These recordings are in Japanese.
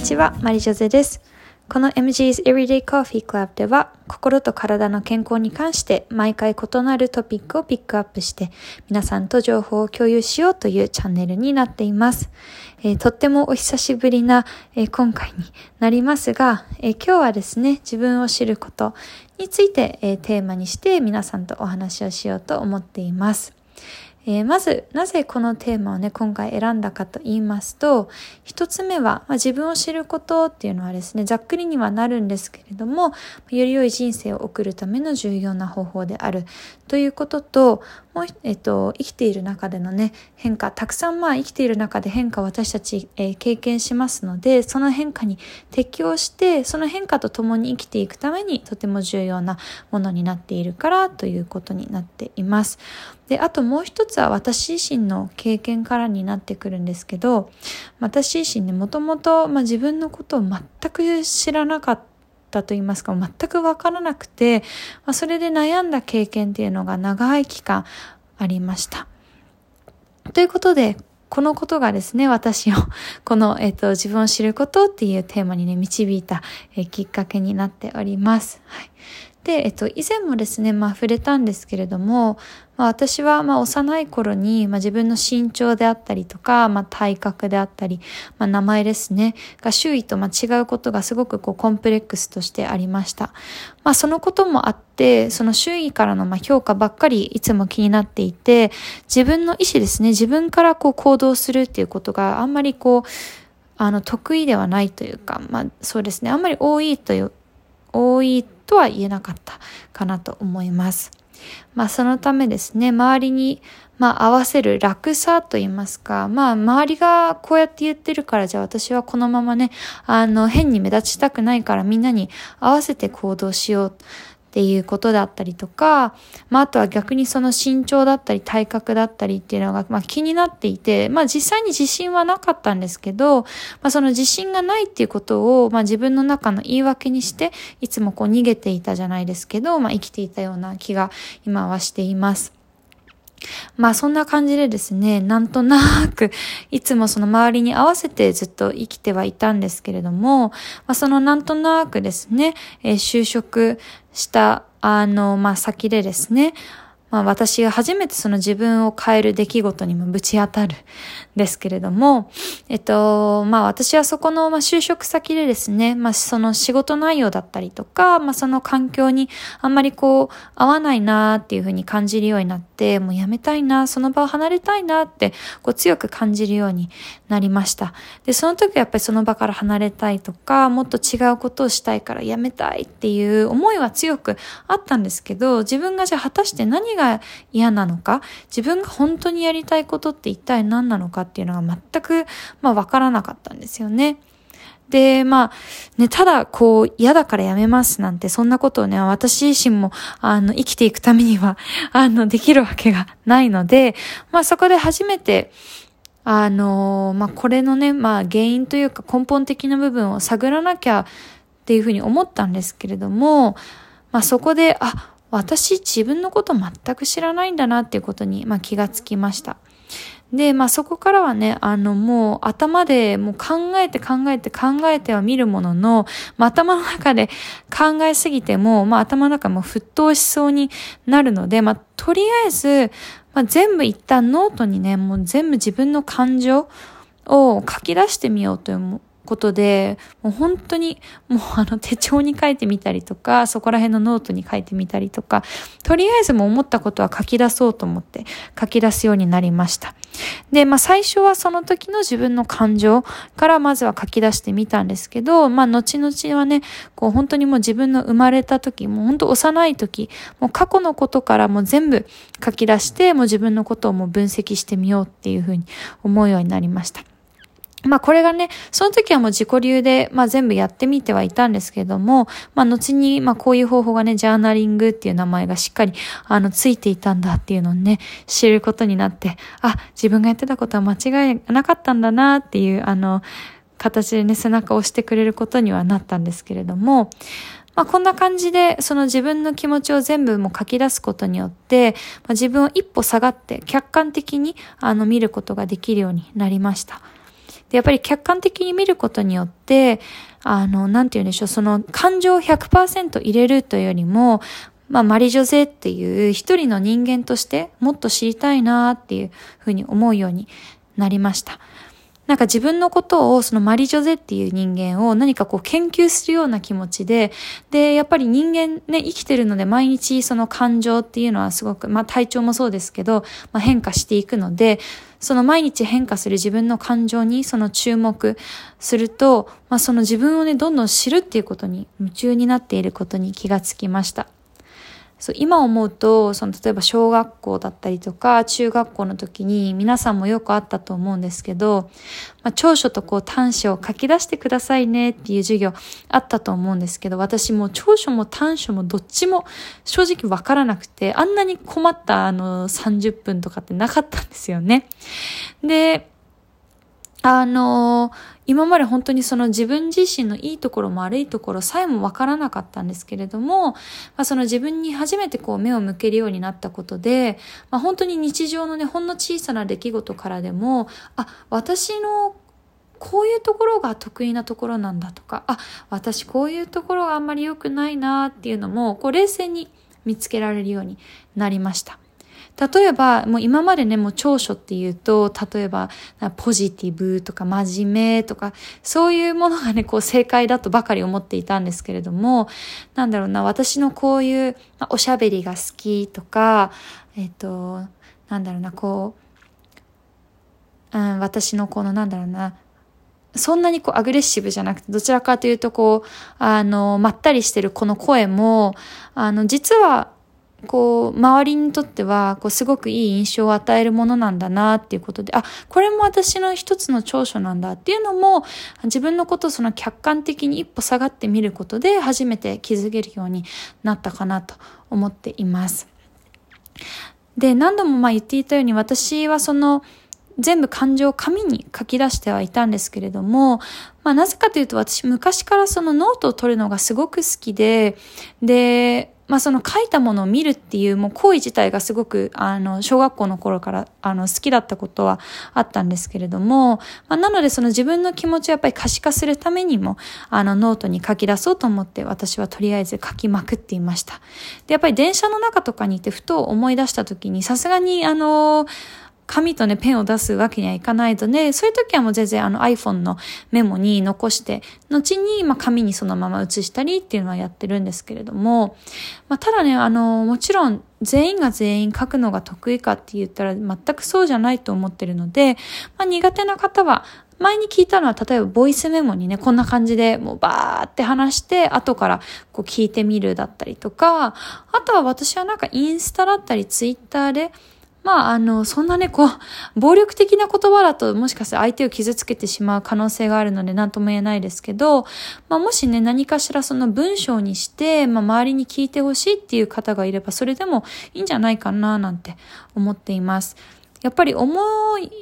にちは、マリジョゼです。この MG's Everyday Coffee Club では、心と体の健康に関して毎回異なるトピックをピックアップして、皆さんと情報を共有しようというチャンネルになっています。えーとってもお久しぶりな、えー今回になりますが、えー今日はですね、自分を知ることについて、えテーマにして皆さんとお話をしようと思っています。えーまず、なぜこのテーマをね、今回選んだかと言いますと、一つ目は、まあ、自分を知ることっていうのはですね、ざっくりにはなるんですけれども、より良い人生を送るための重要な方法であるということと、もう、えっと、生きている中でのね、変化、たくさんまあ生きている中で変化を私たち、えー経験しますので、その変化に適応して、その変化と共に生きていくためにとても重要なものになっているからということになっています。で、あともう一つつは私自身の経験からになってくるんですけど、私自身ね、もともと、まあ、自分のことを全く知らなかったと言いますか、全くわからなくて、まあ、それで悩んだ経験っていうのが長い期間ありました。ということで、このことがですね、私を、この、えっ、と、自分を知ることっていうテーマにね、導いた、えーきっかけになっております。はい。で、えっと、以前もですね、まあ触れたんですけれども、まあ私は、まあ幼い頃に、まあ自分の身長であったりとか、まあ体格であったり、まあ名前ですね、が周囲とまあ違うことがすごくこうコンプレックスとしてありました。まあそのこともあって、その周囲からのまあ評価ばっかりいつも気になっていて、自分の意思ですね、自分からこう行動するっていうことがあんまりこう、あの得意ではないというか、まあそうですね、あんまり多いという、多いとは言えなかったかなと思います。まあそのためですね、周りに、まあ合わせる楽さと言いますか、まあ周りがこうやって言ってるからじゃあ私はこのままね、あの変に目立ちたくないからみんなに合わせて行動しようっていうことだったりとか、まああとは逆にその身長だったり体格だったりっていうのが、まあ気になっていて、まあ実際に自信はなかったんですけど、まあその自信がないっていうことを、まあ自分の中の言い訳にして、いつもこう逃げていたじゃないですけど、まあ生きていたような気が今はしています。まあそんな感じでですね、なんとなく、いつもその周りに合わせてずっと生きてはいたんですけれども、まあそのなんとなくですね、えー就職した、あの、まあ先でですね、まあ私が初めてその自分を変える出来事にもぶち当たる。ですけれども、えっと、まあ私はそこのまあ就職先でですね、まあその仕事内容だったりとか、まあその環境にあんまりこう合わないなっていうふうに感じるようになって、もうやめたいな、その場を離れたいなってこう強く感じるようになりました。で、その時はやっぱりその場から離れたいとか、もっと違うことをしたいからやめたいっていう思いは強くあったんですけど、自分がじゃあ果たして何が嫌なのか、自分が本当にやりたいことって一体何なのかっっていうのが全く、まあわからなかったんですよね。で、まあ、ね、ただ、こう、嫌だからやめますなんて、そんなことをね、私自身も、あの、生きていくためには、あの、できるわけがないので、まあ、そこで初めて、あの、まあ、これのね、まあ、原因というか根本的な部分を探らなきゃっていうふうに思ったんですけれども、まあ、そこで、あ、私自分のこと全く知らないんだなっていうことに、まあ、気がつきました。で、まあそこからはね、あのもう頭でもう考えて考えて考えては見るものの、まあ頭の中で考えすぎても、まあ頭の中も沸騰しそうになるので、まあとりあえず、まあ全部一旦ノートにね、もう全部自分の感情を書き出してみようということで、もう本当に、もうあの手帳に書いてみたりとか、そこら辺のノートに書いてみたりとか、とりあえずも思ったことは書き出そうと思って書き出すようになりました。で、まあ最初はその時の自分の感情からまずは書き出してみたんですけど、まあ後々はね、こう本当にもう自分の生まれた時、もう本当幼い時、もう過去のことからもう全部書き出して、もう自分のことをもう分析してみようっていうふうに思うようになりました。まあこれがね、その時はもう自己流で、まあ全部やってみてはいたんですけれども、まあ後に、まあこういう方法がね、ジャーナリングっていう名前がしっかり、あの、ついていたんだっていうのをね、知ることになって、あ、自分がやってたことは間違いなかったんだなっていう、あの、形でね、背中を押してくれることにはなったんですけれども、まあ、こんな感じで、その自分の気持ちを全部も書き出すことによって、まあ、自分を一歩下がって客観的にあの見ることができるようになりました。で、やっぱり客観的に見ることによって、あの、なんて言うんでしょう、その感情を100%入れるというよりも、まあ、マリジョゼっていう一人の人間としてもっと知りたいなっていうふうに思うようになりました。なんか自分のことを、そのマリジョゼっていう人間を何かこう研究するような気持ちで、で、やっぱり人間ね、生きてるので毎日その感情っていうのはすごく、まあ体調もそうですけど、まあ変化していくので、その毎日変化する自分の感情にその注目すると、まあその自分をね、どんどん知るっていうことに夢中になっていることに気がつきました。そう今思うとその例えば小学校だったりとか中学校の時に皆さんもよくあったと思うんですけど、まあ、長所とこう短所を書き出してくださいねっていう授業あったと思うんですけど私も長所も短所もどっちも正直わからなくてあんなに困ったあの30分とかってなかったんですよね。であの今まで本当にその自分自身のいいところも悪いところさえもわからなかったんですけれども、まあ、その自分に初めてこう目を向けるようになったことで、まあ、本当に日常のね、ほんの小さな出来事からでも、あ、私のこういうところが得意なところなんだとか、あ、私こういうところがあんまり良くないなっていうのも、こう冷静に見つけられるようになりました。例えば、もう今までね、もう長所っていうと、例えば、ポジティブとか真面目とか、そういうものがね、こう正解だとばかり思っていたんですけれども、なんだろうな、私のこういう、まあ、おしゃべりが好きとか、えっ、と、なんだろうな、こう、うん、私のこの、なんだろうな、そんなにこうアグレッシブじゃなくて、どちらかというとこう、あの、まったりしてるこの声も、あの、実はこう、周りにとっては、こう、すごくいい印象を与えるものなんだなっていうことで、あ、これも私の一つの長所なんだっていうのも、自分のことをその客観的に一歩下がってみることで、初めて気づけるようになったかなと思っています。で、何度もまあ言っていたように、私はその、全部感情を紙に書き出してはいたんですけれども、まあなぜかというと私昔からそのノートを取るのがすごく好きで、で、まあその書いたものを見るっていうもう行為自体がすごくあの小学校の頃からあの好きだったことはあったんですけれども、まあ、なのでその自分の気持ちをやっぱり可視化するためにもあのノートに書き出そうと思って私はとりあえず書きまくっていました。で、やっぱり電車の中とかにいてふと思い出した時にさすがにあの紙とね、ペンを出すわけにはいかないとね、そういう時はもう全然あの iPhone のメモに残して、後にまあ紙にそのまま写したりっていうのはやってるんですけれども、まあ、ただね、あの、もちろん全員が全員書くのが得意かって言ったら全くそうじゃないと思ってるので、まあ、苦手な方は前に聞いたのは、例えばボイスメモにね、こんな感じでもうバーって話して、後からこう聞いてみるだったりとか、あとは私はなんかインスタだったりツイッターで、まあ、あの、そんなね、こう、暴力的な言葉だと、もしかしたら相手を傷つけてしまう可能性があるので、何とも言えないですけど、まあ、もしね、何かしらその文章にして、まあ、周りに聞いてほしいっていう方がいれば、それでもいいんじゃないかな、なんて思っています。やっぱり思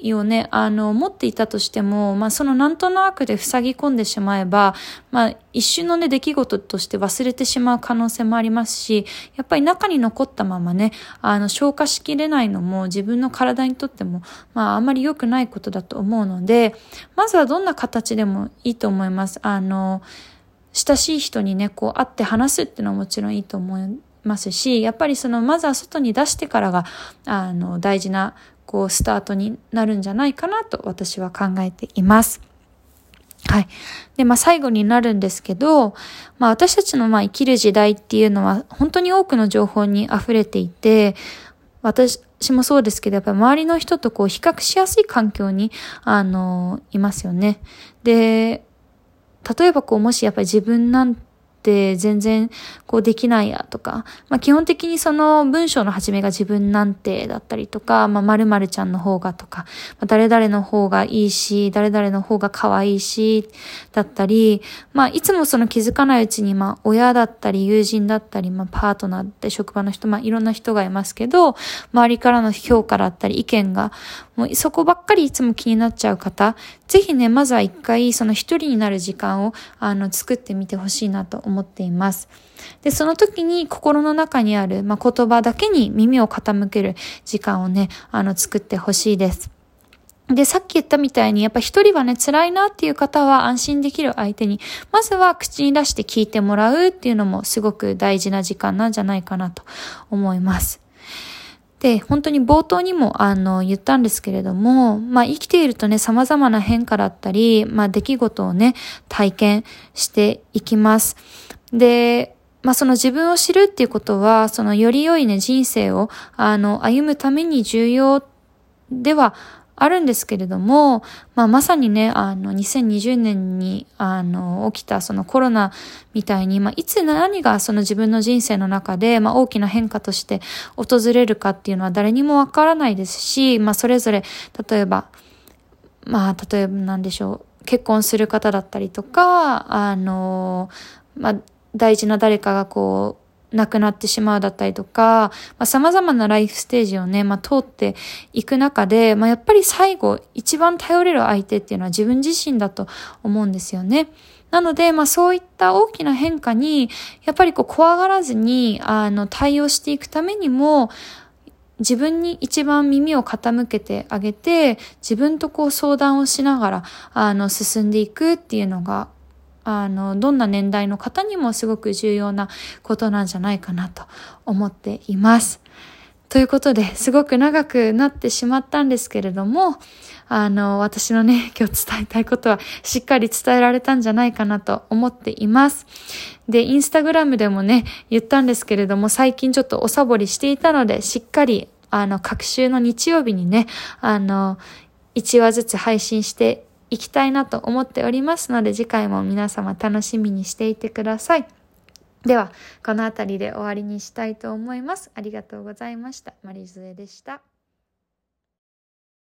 いをね、あの、持っていたとしても、まあ、そのなんとなくで塞ぎ込んでしまえば、まあ、一瞬のね、出来事として忘れてしまう可能性もありますし、やっぱり中に残ったままね、あの、消化しきれないのも自分の体にとっても、まあ、あまり良くないことだと思うので、まずはどんな形でもいいと思います。あの、親しい人にね、こう会って話すっていうのはもちろんいいと思いますし、やっぱりその、まずは外に出してからが、あの、大事なこう、スタートになるんじゃないかなと私は考えています。はい。で、まあ最後になるんですけど、まあ私たちのま生きる時代っていうのは本当に多くの情報に溢れていて、私もそうですけど、やっぱり周りの人とこう比較しやすい環境に、あの、いますよね。で、例えばこう、もしやっぱり自分なんって全然こうできないやとか、まあ基本的にその文章の始めが自分なんてだったりとか、まあ〇〇ちゃんの方がとか、まあ、誰々の方がいいし、誰々の方が可愛いし、だったり、まあいつもその気づかないうちにまあ親だったり友人だったり、まあパートナーって職場の人、まあいろんな人がいますけど、周りからの評価だったり意見が、もうそこばっかりいつも気になっちゃう方、ぜひね、まずは一回その一人になる時間をあの作ってみてほしいなと思っています。で、その時に心の中にある、まあ、言葉だけに耳を傾ける時間をね、あの、作ってほしいです。で、さっき言ったみたいに、やっぱ一人はね、辛いなっていう方は安心できる相手に、まずは口に出して聞いてもらうっていうのもすごく大事な時間なんじゃないかなと思います。で、本当に冒頭にも、あの、言ったんですけれども、まあ、生きているとね、様々な変化だったり、まあ、出来事をね、体験していきます。で、まあ、その自分を知るっていうことは、そのより良いね、人生を、あの、歩むために重要ではあるんですけれども、まあ、まさにね、あの、2020年に、あの、起きたそのコロナみたいに、まあ、いつ何がその自分の人生の中で、まあ、大きな変化として訪れるかっていうのは誰にもわからないですし、まあ、それぞれ、例えば、まあ、例えばなんでしょう、結婚する方だったりとか、あの、まあ、大事な誰かがこう、亡くなってしまうだったりとか、まあ、様々なライフステージをね、まあ、通っていく中で、まあ、やっぱり最後、一番頼れる相手っていうのは自分自身だと思うんですよね。なので、まあそういった大きな変化に、やっぱりこう怖がらずに、あの、対応していくためにも、自分に一番耳を傾けてあげて、自分とこう相談をしながら、あの、進んでいくっていうのが、あの、どんな年代の方にもすごく重要なことなんじゃないかなと思っています。ということで、すごく長くなってしまったんですけれども、あの、私のね、今日伝えたいことはしっかり伝えられたんじゃないかなと思っています。で、インスタグラムでもね、言ったんですけれども、最近ちょっとおサボりしていたので、しっかり、あの、各週の日曜日にね、あの、1話ずつ配信して行きたいなと思っておりますので、次回も皆様楽しみにしていてください。では、この辺りで終わりにしたいと思います。ありがとうございました。マリズエでした。